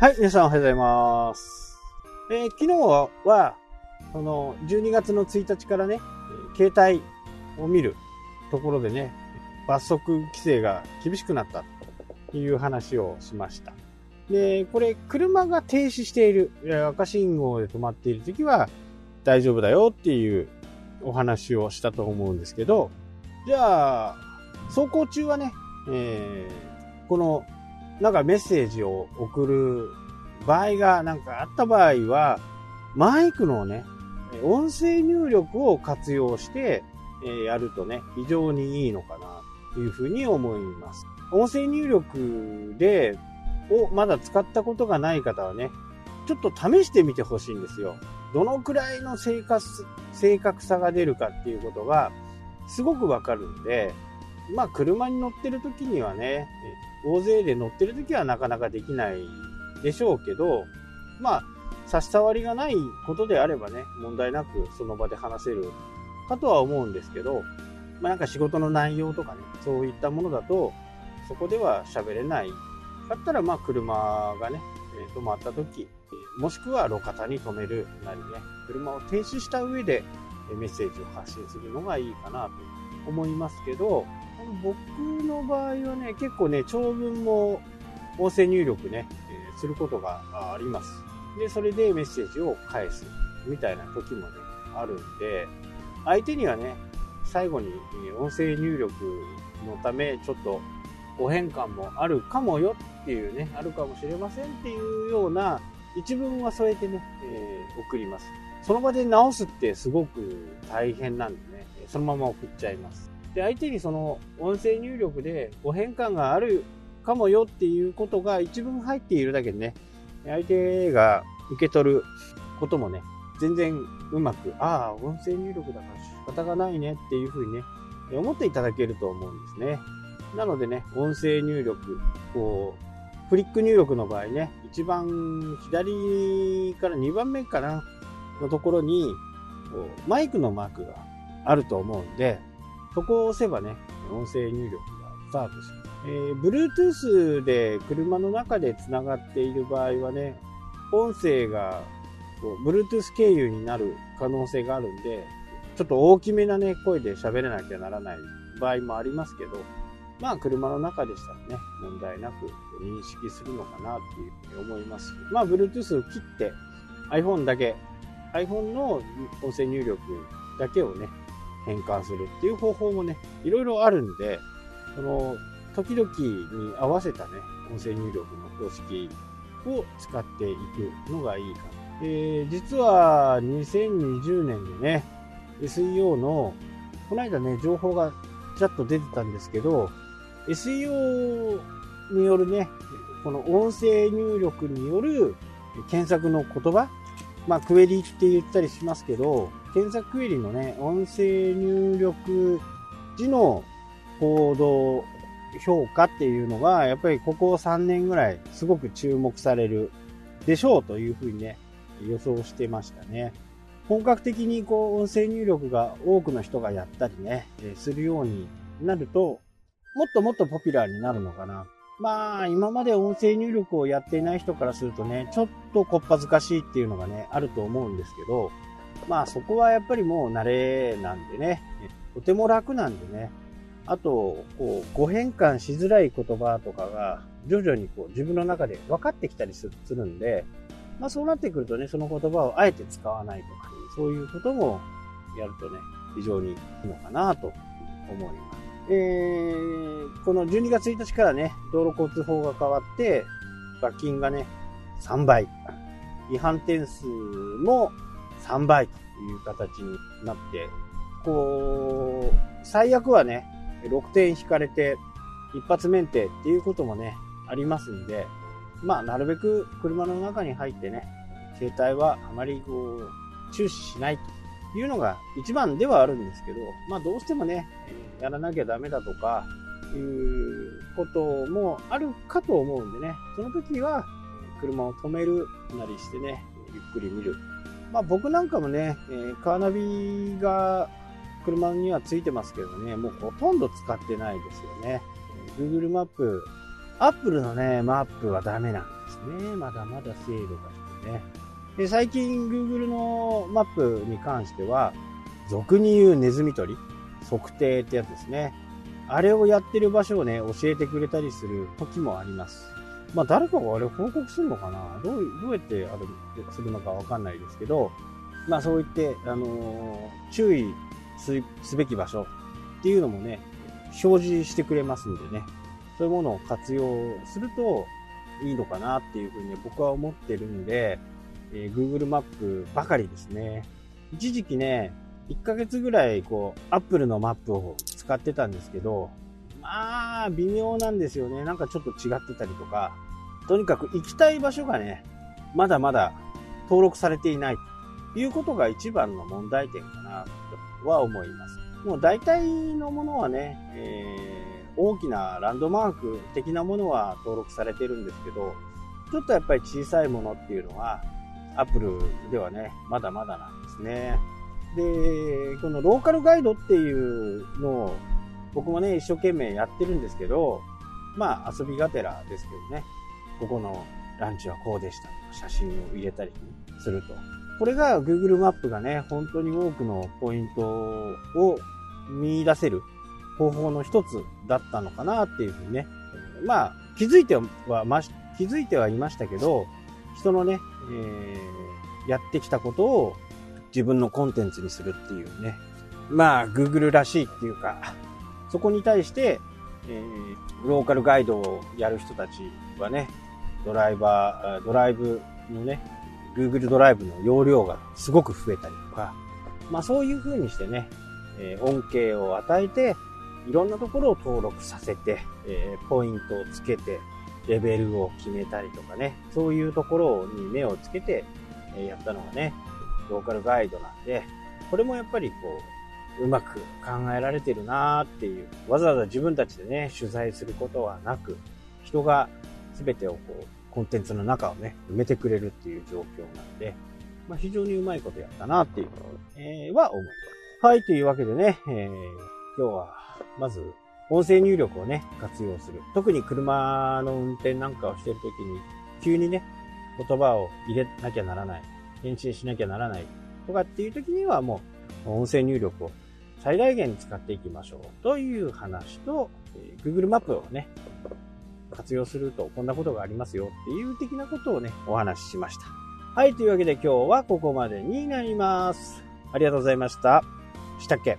はい、皆さんおはようございます。えー昨日は、その、12月の1日からね、携帯を見るところでね、罰則規制が厳しくなったという話をしました。で、これ、車が停止している、赤信号で止まっているときは大丈夫だよっていうお話をしたと思うんですけど、じゃあ、走行中はね、えーこのなんかメッセージを送る場合がなんかあった場合は、マイクのね、音声入力を活用して、えやるとね、非常にいいのかなというふうに思います。音声入力で、をまだ使ったことがない方はね、ちょっと試してみてほしいんですよ。どのくらいの正確正確さが出るかっていうことがすごくわかるんで、まあ車に乗ってる時にはね、大勢で乗ってる時はなかなかできないでしょうけど、まあ差し障りがないことであればね、問題なくその場で話せるかとは思うんですけど、まあなんか仕事の内容とかね、そういったものだと、そこでは喋れない。だったらまあ車がね、え止まった時、えもしくは路肩に止めるなりね、車を停止した上でえメッセージを発信するのがいいかなと思いますけど、僕の場合はね、結構ね、長文も音声入力ね、えーすることがあります。で、それでメッセージを返すみたいな時もね、あるんで、相手にはね、最後に音声入力のため、ちょっとご変換もあるかもよっていうね、あるかもしれませんっていうような一文は添えてね、えー送ります。その場で直すってすごく大変なんでね、そのまま送っちゃいます。で、相手にその音声入力でご変換があるかもよっていうことが一文入っているだけでね、相手が受け取ることもね、全然うまく、ああ、音声入力だから仕方がないねっていうふうにね、思っていただけると思うんですね。なのでね、音声入力、こう、フリック入力の場合ね、一番左から2番目かな、のところに、マイクのマークがあると思うんで、そこを押せばね、音声入力がスタートします。えー、Bluetooth で車の中で繋がっている場合はね、音声がこう Bluetooth 経由になる可能性があるんで、ちょっと大きめなね、声で喋れなきゃならない場合もありますけど、まあ車の中でしたらね、問題なく認識するのかなっていうふうに思います、まあ Bluetooth を切って iPhone だけ、iPhone の音声入力だけをね、変換するっていう方法もね、いろいろあるんで、その、時々に合わせたね、音声入力の方式を使っていくのがいいかな。えー、実は2020年でね、SEO の、この間ね、情報がちらっと出てたんですけど、SEO によるね、この音声入力による検索の言葉、まあ、クエリって言ったりしますけど、検索クエリのね、音声入力時の行動評価っていうのが、やっぱりここ3年ぐらいすごく注目されるでしょうというふうにね、予想してましたね。本格的にこう音声入力が多くの人がやったりね、えするようになると、もっともっとポピュラーになるのかな。まあ、今まで音声入力をやっていない人からするとね、ちょっとこっぱずかしいっていうのがね、あると思うんですけど、まあそこはやっぱりもう慣れなんでね、とても楽なんでね、あと、こう、ご変換しづらい言葉とかが、徐々にこう自分の中で分かってきたりするんで、まあそうなってくるとね、その言葉をあえて使わないとか、そういうこともやるとね、非常にいいのかなと思います。えー、この12月1日からね、道路交通法が変わって、罰金がね、3倍。違反点数も3倍という形になって、こう、最悪はね、6点引かれて、一発免停っていうこともね、ありますんで、まあ、なるべく車の中に入ってね、携帯はあまりこう、注視しないというのが一番ではあるんですけど、まあ、どうしてもね、やらなきゃダメだとか、いうこともあるかと思うんでね、その時は車を止めるなりしてね、ゆっくり見る。まあ僕なんかもね、えーカーナビが車にはついてますけどね、もうほとんど使ってないですよね。Google マップ、Apple のね、マップはダメなんですね。まだまだ精度が低いね。で、最近 Google のマップに関しては、俗に言うネズミ捕り、測定ってやつですね。あれをやってる場所をね、教えてくれたりする時もあります。まあ、誰かがあれ報告するのかな？どうどうやってあれするのかわかんないですけど、まあ、そう言って、あのー、注意すべき場所っていうのもね、表示してくれますんでね、そういうものを活用するといいのかなっていうふうに僕は思ってるんで、えー、Google マップばかりですね。一時期ね、1ヶ月ぐらいこう、Apple のマップを使ってたんですけど、まあ、微妙なんですよね。なんかちょっと違ってたりとか、とにかく行きたい場所がね、まだまだ登録されていないということが一番の問題点かなとは思います。もう大体のものはね、えー、大きなランドマーク的なものは登録されてるんですけど、ちょっとやっぱり小さいものっていうのは、アップルではね、まだまだなんですね。で、このローカルガイドっていうのを僕もね、一生懸命やってるんですけど、まあ遊びがてらですけどね、ここのランチはこうでしたとか写真を入れたりすると。これが Google マップがね、本当に多くのポイントを見出せる方法の一つだったのかなっていうふうにね。まあ、気づいてはまし、気づいてはいましたけど、人のね、えー、やってきたことを自分のコンテンツにするっていうね。まあ、Google らしいっていうか、そこに対して、えー、ローカルガイドをやる人たちはね、ドライバー、ドライブのね、Google ドライブの容量がすごく増えたりとか、まあそういう風にしてね、えー、恩恵を与えて、いろんなところを登録させて、えー、ポイントをつけて、レベルを決めたりとかね、そういうところに目をつけて、えやったのがね、ローカルガイドなんで、これもやっぱりこう、うまく考えられてるなーっていう、わざわざ自分たちでね、取材することはなく、人が全てをこう、コンテンツの中をね、埋めてくれるっていう状況なんで、まあ、非常にうまいことやったなっていう、え、は思います。はい、というわけでね、えー、今日は、まず、音声入力をね、活用する。特に車の運転なんかをしてるときに、急にね、言葉を入れなきゃならない。返信しなきゃならない。とかっていうときにはもう、音声入力を最大限使っていきましょう。という話と、え、Google マップをね、活用するとこんなことがありますよっていう的なことをね、お話ししました。はい、というわけで今日はここまでになります。ありがとうございました。したっけ？